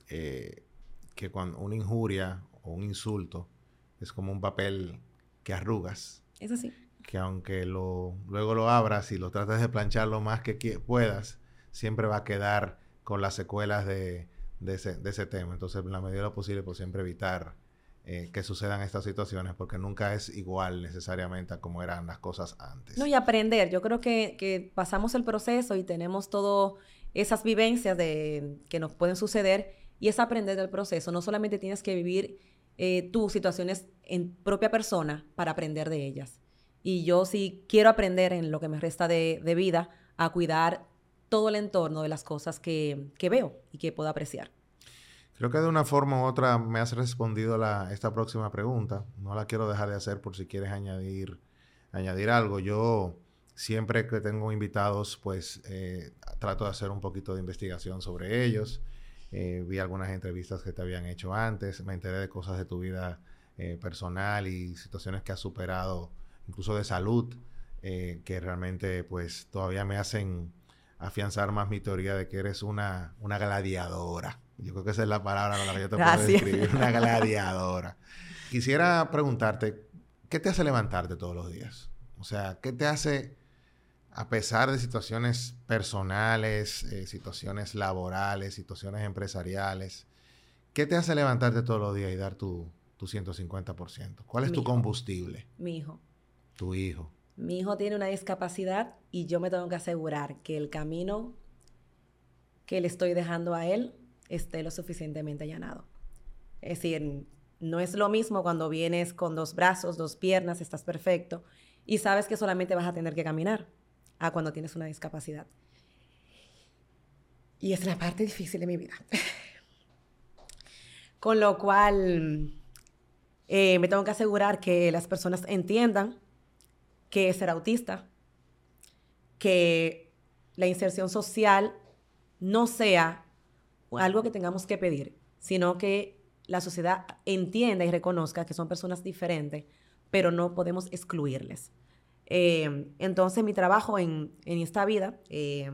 eh, que cuando una injuria o un insulto es como un papel que arrugas. Es así. Que aunque lo, luego lo abras y lo trates de planchar lo más que puedas, siempre va a quedar con las secuelas de, ese, de ese tema. Entonces, en la medida de lo posible, pues siempre evitar eh, que sucedan estas situaciones porque nunca es igual necesariamente a como eran las cosas antes. No, y aprender. Yo creo que, que pasamos el proceso y tenemos todo esas vivencias de, que nos pueden suceder y es aprender del proceso. No solamente tienes que vivir eh, tus situaciones en propia persona para aprender de ellas. Y yo sí quiero aprender en lo que me resta de, vida a cuidar todo el entorno de las cosas que, que veo y que puedo apreciar. Creo que de una forma u otra me has respondido la, esta próxima pregunta. No la quiero dejar de hacer por si quieres añadir, añadir algo. Yo siempre que tengo invitados, pues eh, trato de hacer un poquito de investigación sobre ellos. Eh, vi algunas entrevistas que te habían hecho antes. Me enteré de cosas de tu vida eh, personal y situaciones que has superado, incluso de salud, que realmente pues todavía me hacen afianzar más mi teoría de que eres una, una gladiadora. Yo creo que esa es la palabra con la que yo te puedo describir, una gladiadora. Quisiera preguntarte, ¿qué te hace levantarte todos los días? O sea, ¿qué te hace, a pesar de situaciones personales, eh, situaciones laborales, situaciones empresariales, ¿qué te hace levantarte todos los días y dar tu, tu 150%? ¿Cuál es tu combustible? Mi hijo. Tu hijo. Mi hijo tiene una discapacidad y yo me tengo que asegurar que el camino que le estoy dejando a él esté lo suficientemente allanado. Es decir, no es lo mismo cuando vienes con dos brazos, dos piernas, estás perfecto y sabes que solamente vas a tener que caminar a cuando tienes una discapacidad. Y es la parte difícil de mi vida. Con lo cual, eh, me tengo que asegurar que las personas entiendan que ser autista, que la inserción social no sea algo que tengamos que pedir, sino que la sociedad entienda y reconozca que son personas diferentes, pero no podemos excluirles. Eh, entonces, mi trabajo en, esta vida, eh,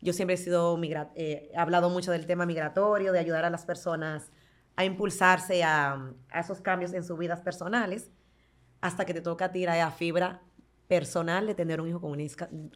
yo siempre he sido, he hablado mucho del tema migratorio, de ayudar a las personas a impulsarse a, esos cambios en sus vidas personales, hasta que te toca tirar a fibra personal de tener un hijo con una,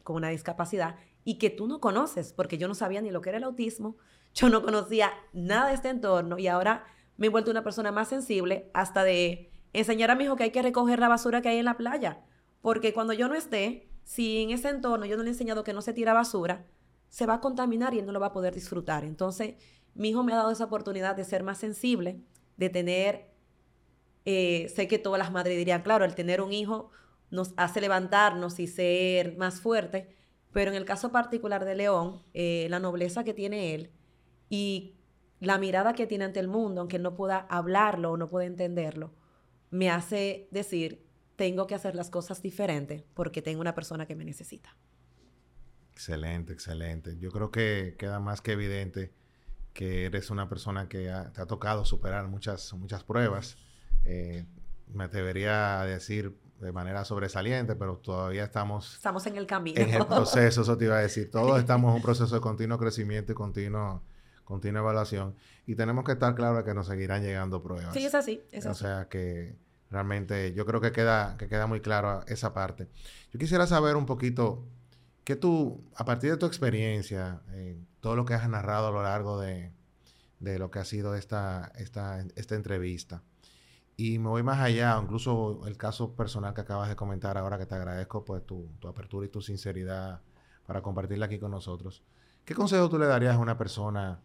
con una discapacidad y que tú no conoces, porque yo no sabía ni lo que era el autismo, yo no conocía nada de este entorno y ahora me he vuelto una persona más sensible hasta de enseñar a mi hijo que hay que recoger la basura que hay en la playa, porque cuando yo no esté, si en ese entorno yo no le he enseñado que no se tira basura, se va a contaminar y él no lo va a poder disfrutar. Entonces, mi hijo me ha dado esa oportunidad de ser más sensible, de tener, eh, sé que todas las madres dirían, claro, el tener un hijo nos hace levantarnos y ser más fuerte, pero en el caso particular de León, eh, la nobleza que tiene él y la mirada que tiene ante el mundo, aunque él no pueda hablarlo o no pueda entenderlo, me hace decir, tengo que hacer las cosas diferentes porque tengo una persona que me necesita. Excelente, excelente. Yo creo que queda más que evidente que eres una persona que te ha tocado superar muchas, muchas pruebas. Eh, me atrevería a decir de manera sobresaliente, pero todavía estamos... Estamos en el camino. En el proceso, eso te iba a decir. Todos estamos en un proceso de continuo crecimiento y continuo, continua evaluación. Y tenemos que estar claros que nos seguirán llegando pruebas. Sí, es así. Es o sea que realmente yo creo que queda, que queda muy claro esa parte. Yo quisiera saber un poquito que tú, a partir de tu experiencia, eh, todo lo que has narrado a lo largo de, lo que ha sido esta, esta, esta entrevista, y me voy más allá, incluso el caso personal que acabas de comentar ahora, que te agradezco pues tu, apertura y tu sinceridad para compartirla aquí con nosotros. ¿Qué consejo tú le darías a una persona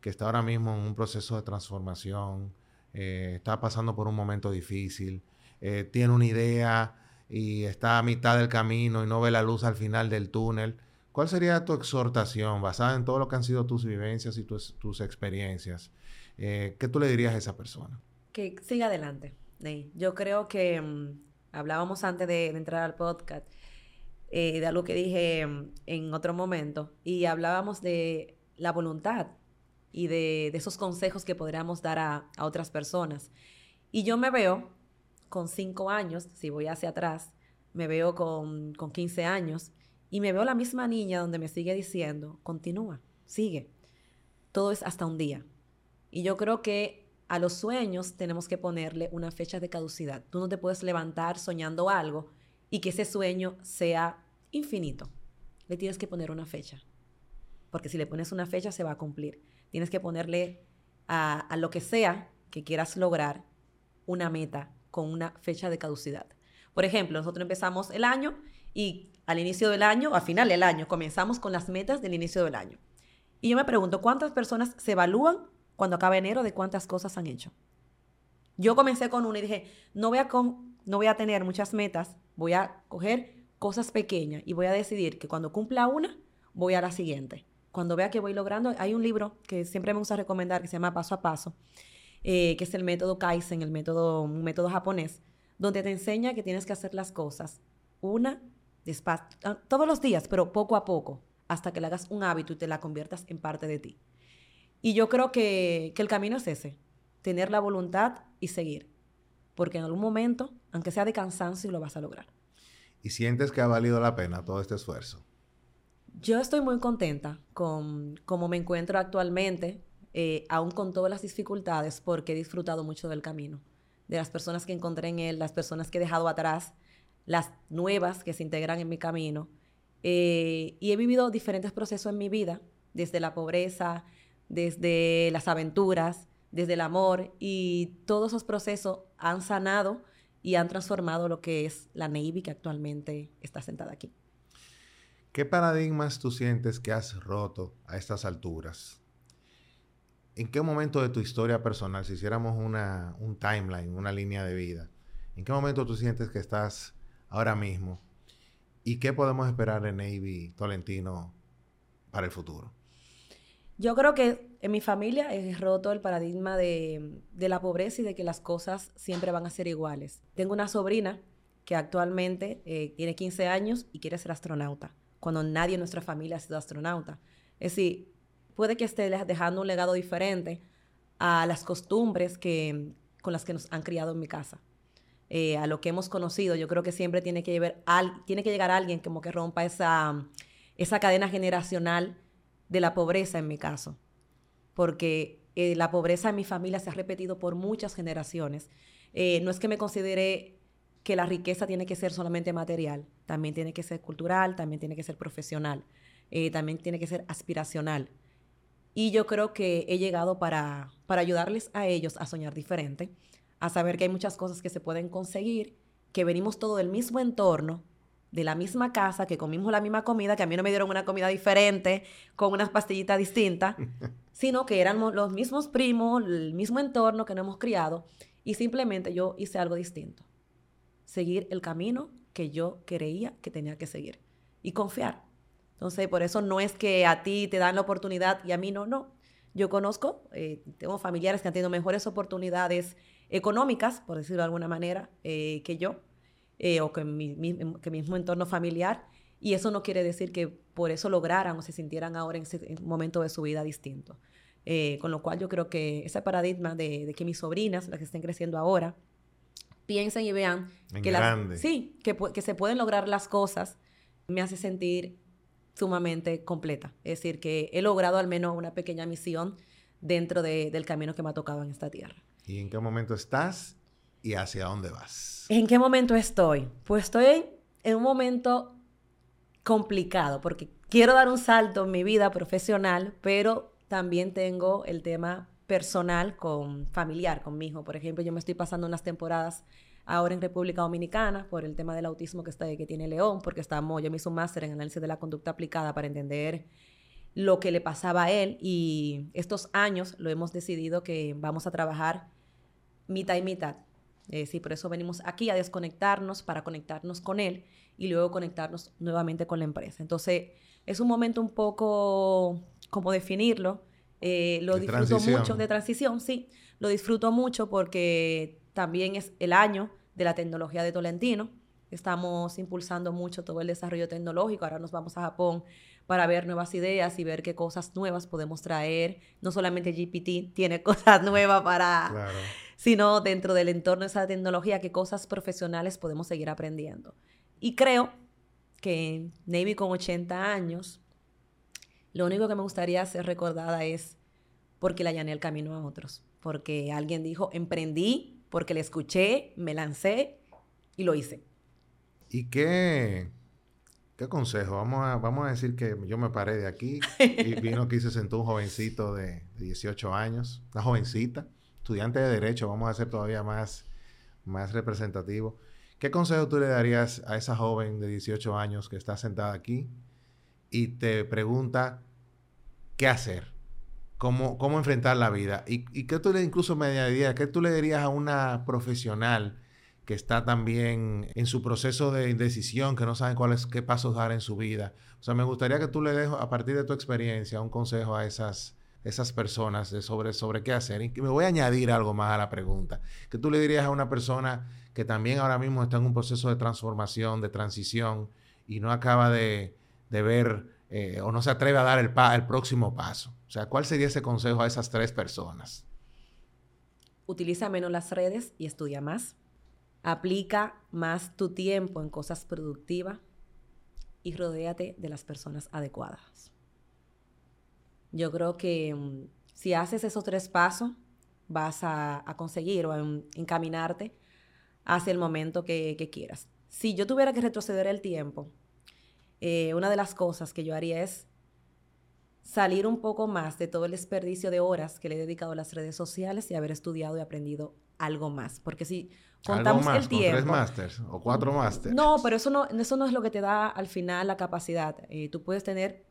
que está ahora mismo en un proceso de transformación, eh, está pasando por un momento difícil, eh, tiene una idea y está a mitad del camino y no ve la luz al final del túnel? ¿Cuál sería tu exhortación basada en todo lo que han sido tus vivencias y tus, tus experiencias? Eh, ¿Qué tú le dirías a esa persona? Que siga adelante. Yo creo que mm, hablábamos antes de, entrar al podcast eh, de algo que dije mm, en otro momento y hablábamos de la voluntad y de, esos consejos que podríamos dar a, otras personas. Y yo me veo con cinco años, si voy hacia atrás, me veo con, con 15 años y me veo la misma niña donde me sigue diciendo, continúa, sigue. Todo es hasta un día. Y yo creo que a los sueños tenemos que ponerle una fecha de caducidad. Tú no te puedes levantar soñando algo y que ese sueño sea infinito. Le tienes que poner una fecha. Porque si le pones una fecha se va a cumplir. Tienes que ponerle a, lo que sea que quieras lograr una meta con una fecha de caducidad. Por ejemplo, nosotros empezamos el año y al inicio del año, a final del año, comenzamos con las metas del inicio del año. Y yo me pregunto, ¿cuántas personas se evalúan cuando acaba enero de cuántas cosas han hecho? Yo comencé con una y dije, no voy a, no voy a tener muchas metas, voy a coger cosas pequeñas y voy a decidir que cuando cumpla una, voy a la siguiente. Cuando vea que voy logrando, hay un libro que siempre me gusta recomendar que se llama Paso a Paso, eh, que es el método Kaizen, el método, un método japonés, donde te enseña que tienes que hacer las cosas una Ah, todos los días, pero poco a poco, hasta que le hagas un hábito y te la conviertas en parte de ti. Y yo creo que, que el camino es ese, tener la voluntad y seguir, porque en algún momento, aunque sea de cansancio, lo vas a lograr. ¿Y sientes que ha valido la pena todo este esfuerzo? Yo estoy muy contenta con cómo me encuentro actualmente, eh, aún con todas las dificultades, porque he disfrutado mucho del camino, de las personas que encontré en él, las personas que he dejado atrás, las nuevas que se integran en mi camino. Eh, y he vivido diferentes procesos en mi vida, desde la pobreza, desde las aventuras, desde el amor, y todos esos procesos han sanado y han transformado lo que es la Navy que actualmente está sentada aquí. ¿Qué paradigmas tú sientes que has roto a estas alturas? ¿En qué momento de tu historia personal, si hiciéramos una, un timeline, una línea de vida, en qué momento tú sientes que estás ahora mismo? ¿Y qué podemos esperar de Navy Tolentino para el futuro? Yo creo que en mi familia he roto el paradigma de, la pobreza y de que las cosas siempre van a ser iguales. Tengo una sobrina que actualmente eh, tiene 15 años y quiere ser astronauta, cuando nadie en nuestra familia ha sido astronauta. Es decir, puede que esté dejando un legado diferente a las costumbres que, con las que nos han criado en mi casa. Eh, a lo que hemos conocido, yo creo que siempre tiene que, llevar, tiene que llegar alguien como que rompa esa, esa cadena generacional de la pobreza en mi caso, porque eh, la pobreza en mi familia se ha repetido por muchas generaciones. Eh, no es que me considere que la riqueza tiene que ser solamente material, también tiene que ser cultural, también tiene que ser profesional, eh, también tiene que ser aspiracional. Y yo creo que he llegado para, para ayudarles a ellos a soñar diferente, a saber que hay muchas cosas que se pueden conseguir, que venimos todo del mismo entorno, de la misma casa, que comimos la misma comida, que a mí no me dieron una comida diferente, con unas pastillitas distintas, sino que éramos los mismos primos, el mismo entorno que nos hemos criado, y simplemente yo hice algo distinto. Seguir el camino que yo creía que tenía que seguir y confiar. Entonces, por eso no es que a ti te dan la oportunidad y a mí no, no. Yo conozco, eh, tengo familiares que han tenido mejores oportunidades económicas, por decirlo de alguna manera, eh, que yo, eh, o que mi, mismo entorno familiar. Y eso no quiere decir que por eso lograran o se sintieran ahora en ese momento de su vida distinto. Eh, con lo cual yo creo que ese paradigma de, que mis sobrinas, las que estén creciendo ahora, piensen y vean que, sí, que, que se pueden lograr las cosas, me hace sentir sumamente completa. Es decir, que he logrado al menos una pequeña misión dentro del camino que me ha tocado en esta tierra. ¿Y en qué momento estás y hacia dónde vas? ¿En qué momento estoy? Pues estoy en un momento complicado porque quiero dar un salto en mi vida profesional, pero también tengo el tema personal con familiar, con mi hijo. Por ejemplo, yo me estoy pasando unas temporadas ahora en República Dominicana por el tema del autismo que, está, que tiene León, porque estamos, yo me hice un máster en análisis de la conducta aplicada para entender lo que le pasaba a él y estos años lo hemos decidido que vamos a trabajar mitad y mitad. Eh, sí, por eso venimos aquí a desconectarnos para conectarnos con él y luego conectarnos nuevamente con la empresa. Entonces, es un momento un poco, como definirlo, eh, lo disfruto mucho de transición, sí, lo disfruto mucho porque también es el año de la tecnología de Tolentino. Estamos impulsando mucho todo el desarrollo tecnológico. Ahora nos vamos a Japón para ver nuevas ideas y ver qué cosas nuevas podemos traer. No solamente GPT tiene cosas nuevas para... Claro sino dentro del entorno de esa tecnología, qué cosas profesionales podemos seguir aprendiendo. Y creo que Navy con 80 años, lo único que me gustaría ser recordada es porque le allané el camino a otros, porque alguien dijo, emprendí, porque le escuché, me lancé y lo hice. ¿Y qué, qué consejo? Vamos a, vamos a decir que yo me paré de aquí y vino aquí se sentó un jovencito de 18 años, una jovencita, estudiante de Derecho, vamos a ser todavía más, más representativo. ¿Qué consejo tú le darías a esa joven de 18 años que está sentada aquí y te pregunta qué hacer? Cómo, cómo enfrentar la vida. ¿Y, y qué tú le incluso me añadirías? ¿Qué tú le dirías a una profesional que está también en su proceso de indecisión, que no sabe cuáles qué pasos dar en su vida? O sea, me gustaría que tú le dejes, a partir de tu experiencia, un consejo a esas esas personas sobre, sobre qué hacer. Y me voy a añadir algo más a la pregunta. ¿Qué tú le dirías a una persona que también ahora mismo está en un proceso de transformación, de transición, y no acaba de, ver eh, o no se atreve a dar el, el próximo paso? O sea, ¿cuál sería ese consejo a esas tres personas? Utiliza menos las redes y estudia más. Aplica más tu tiempo en cosas productivas y rodéate de las personas adecuadas. Yo creo que mm, si haces esos tres pasos, vas a, conseguir o a encaminarte hacia el momento que, quieras. Si yo tuviera que retroceder el tiempo, eh, una de las cosas que yo haría es salir un poco más de todo el desperdicio de horas que le he dedicado a las redes sociales y haber estudiado y aprendido algo más. Porque si contamos el tiempo... tres másters o cuatro másters. No, pero eso no, eso no es lo que te da al final la capacidad. Eh, tú puedes tener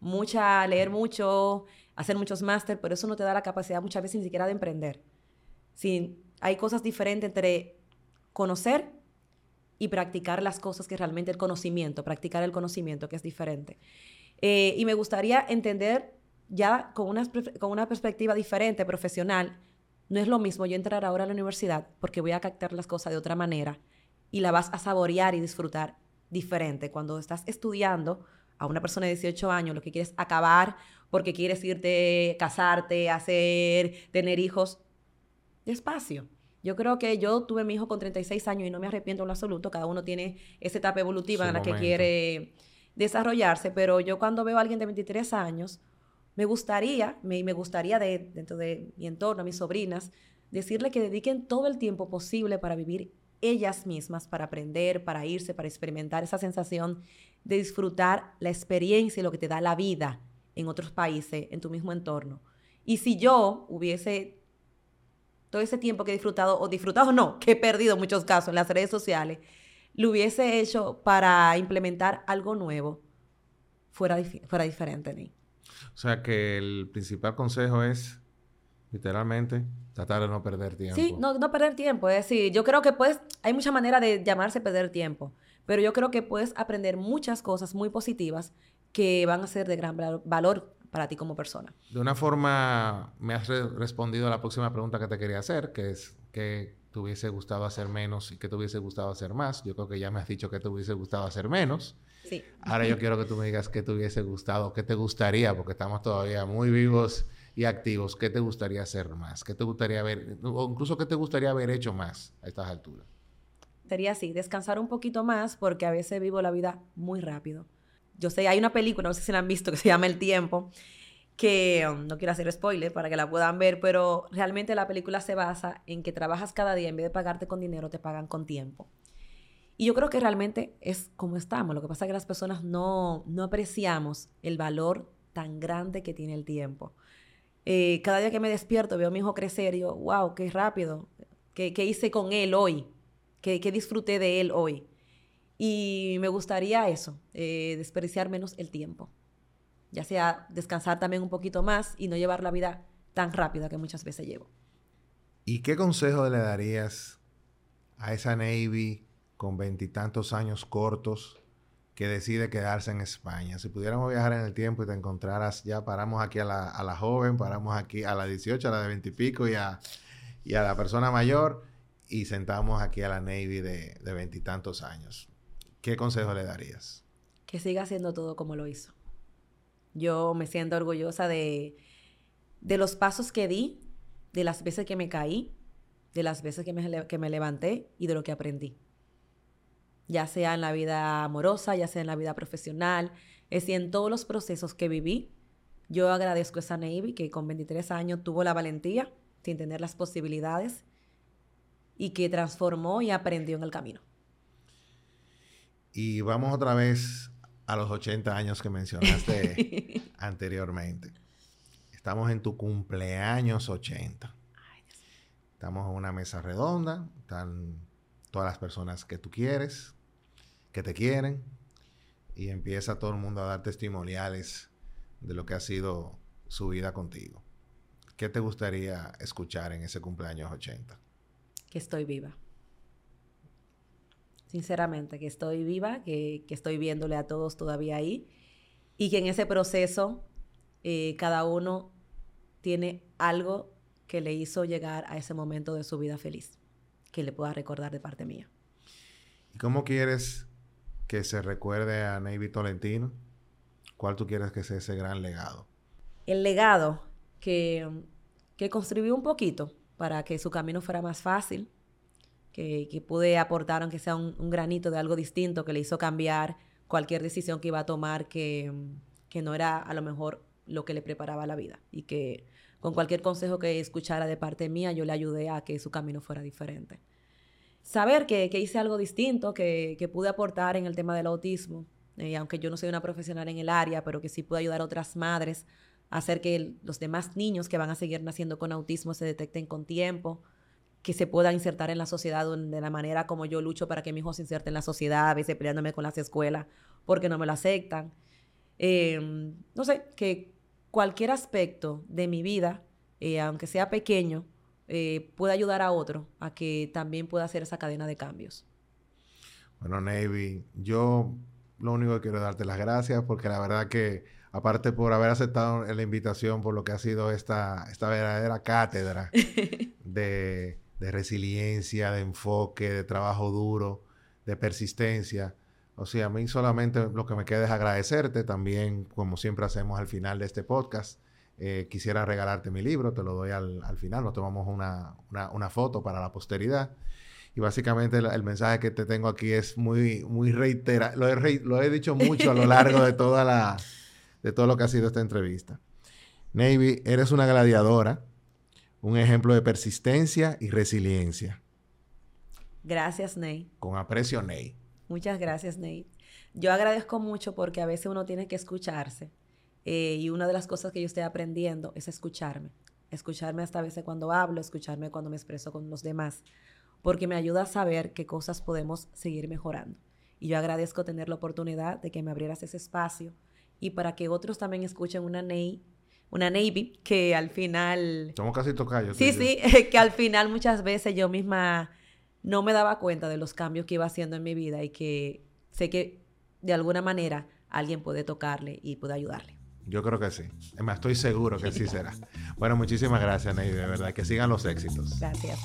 mucha, leer mucho, hacer muchos máster, pero eso no te da la capacidad muchas veces ni siquiera de emprender. Si hay cosas diferentes entre conocer y practicar las cosas que realmente el conocimiento, practicar el conocimiento, que es diferente. Eh, y me gustaría entender ya con una, con una perspectiva diferente, profesional, no es lo mismo yo entrar ahora a la universidad porque voy a captar las cosas de otra manera y la vas a saborear y disfrutar diferente. Cuando estás estudiando a una persona de 18 años, lo que quieres acabar porque quieres irte, casarte, hacer, tener hijos, despacio. Yo creo que yo tuve mi hijo con 36 años y no me arrepiento en lo absoluto. Cada uno tiene esa etapa evolutiva en la que quiere desarrollarse, pero yo cuando veo a alguien de 23 años, me gustaría, me, me gustaría de, dentro de mi entorno, a mis sobrinas, decirle que dediquen todo el tiempo posible para vivir ellas mismas, para aprender, para irse, para experimentar esa sensación de disfrutar la experiencia y lo que te da la vida en otros países, en tu mismo entorno. Y si yo hubiese todo ese tiempo que he disfrutado, o disfrutado no, que he perdido en muchos casos en las redes sociales, lo hubiese hecho para implementar algo nuevo, fuera, fuera diferente, Nick. O sea que el principal consejo es, literalmente, tratar de no perder tiempo. Sí, no, no perder tiempo. Es decir, yo creo que puedes, hay muchas maneras de llamarse perder tiempo, pero yo creo que puedes aprender muchas cosas muy positivas que van a ser de gran valor para ti como persona. De una forma, me has respondido a la próxima pregunta que te quería hacer, que es que te hubiese gustado hacer menos y que te hubiese gustado hacer más. Yo creo que ya me has dicho que te hubiese gustado hacer menos. Sí. Ahora yo quiero que tú me digas qué te hubiese gustado, qué te gustaría, porque estamos todavía muy vivos y activos. ¿Qué te gustaría hacer más? ¿Qué te gustaría ver, o incluso qué te gustaría haber hecho más a estas alturas? Sería así, descansar un poquito más porque a veces vivo la vida muy rápido. Yo sé, hay una película, no sé si la han visto, que se llama El Tiempo, que um, no quiero hacer spoiler para que la puedan ver, pero realmente la película se basa en que trabajas cada día, en vez de pagarte con dinero, te pagan con tiempo. Y yo creo que realmente es como estamos. Lo que pasa es que las personas no, no apreciamos el valor tan grande que tiene el tiempo. Eh, cada día que me despierto veo a mi hijo crecer y yo, wow, qué rápido. ¿Qué, qué hice con él hoy? ¿Qué, ¿Qué, disfruté de él hoy? Y me gustaría eso, eh, desperdiciar menos el tiempo. Ya sea descansar también un poquito más y no llevar la vida tan rápida que muchas veces llevo. ¿Y qué consejo le darías a esa Navy con veintitantos años cortos que decide quedarse en España. Si pudiéramos viajar en el tiempo y te encontraras, ya paramos aquí a la, a la joven, paramos aquí a la 18, a la de 20 y a, y a la persona mayor y sentamos aquí a la Navy de veintitantos años. ¿Qué consejo le darías? Que siga haciendo todo como lo hizo. Yo me siento orgullosa de, de los pasos que di, de las veces que me caí, de las veces que me, que me levanté y de lo que aprendí ya sea en la vida amorosa, ya sea en la vida profesional, es decir, en todos los procesos que viví, yo agradezco a esa Navy que con 23 años tuvo la valentía, sin tener las posibilidades, y que transformó y aprendió en el camino. Y vamos otra vez a los 80 años que mencionaste anteriormente. Estamos en tu cumpleaños 80. Estamos en una mesa redonda, están todas las personas que tú quieres, que te quieren, y empieza todo el mundo a dar testimoniales de lo que ha sido su vida contigo. ¿Qué te gustaría escuchar en ese cumpleaños 80? Que estoy viva. Sinceramente, que estoy viva, que, estoy viéndole a todos todavía ahí y que en ese proceso eh, cada uno tiene algo que le hizo llegar a ese momento de su vida feliz, que le pueda recordar de parte mía. ¿Y cómo quieres que se recuerde a Navy Tolentino? ¿Cuál tú quieres que sea ese gran legado? El legado que, que construyó un poquito para que su camino fuera más fácil, que, que pude aportar, aunque sea un, granito de algo distinto, que le hizo cambiar cualquier decisión que iba a tomar que, que no era a lo mejor lo que le preparaba la vida. Y que con cualquier consejo que escuchara de parte mía yo le ayudé a que su camino fuera diferente. Saber que, hice algo distinto, que, pude aportar en el tema del autismo, eh, aunque yo no soy una profesional en el área, pero que sí pude ayudar a otras madres a hacer que los demás niños que van a seguir naciendo con autismo se detecten con tiempo, que se pueda insertar en la sociedad de la manera como yo lucho para que mi hijo se inserte en la sociedad, a veces peleándome con las escuelas porque no me lo aceptan. Em, no sé, que cualquier aspecto de mi vida, eh, aunque sea pequeño, eh, puede ayudar a otro a que también pueda hacer esa cadena de cambios. Bueno, Navy, yo lo único que quiero es darte las gracias porque la verdad que aparte por haber aceptado la invitación por lo que ha sido esta, esta verdadera cátedra de, de resiliencia, de enfoque, de trabajo duro, de persistencia. O sea, a mí solamente lo que me queda es agradecerte. También, como siempre hacemos al final de este podcast, eh, quisiera regalarte mi libro, te lo doy al, al final, nos tomamos una, una, foto para la posteridad. Y básicamente el, el, mensaje que te tengo aquí es muy, muy reiterado. Lo he, lo he dicho mucho a lo largo de, toda la, de todo lo que ha sido esta entrevista. Navy, eres una gladiadora, un ejemplo de persistencia y resiliencia. Gracias, Ney. Con aprecio, Ney. Muchas gracias, Ney. Yo agradezco mucho porque a veces uno tiene que escucharse. Eh, y una de las cosas que yo estoy aprendiendo es escucharme. Escucharme hasta a veces cuando hablo, escucharme cuando me expreso con los demás. Porque me ayuda a saber qué cosas podemos seguir mejorando. Y yo agradezco tener la oportunidad de que me abrieras ese espacio y para que otros también escuchen una Ney una Navy, que al final... Somos casi tocayos. Sí, sí, que al final muchas veces yo misma no me daba cuenta de los cambios que iba haciendo en mi vida y que sé que de alguna manera alguien puede tocarle y puede ayudarle. Yo creo que sí. Es más, estoy seguro que sí será. Bueno, muchísimas gracias, Ney, de verdad. Que sigan los éxitos. Gracias.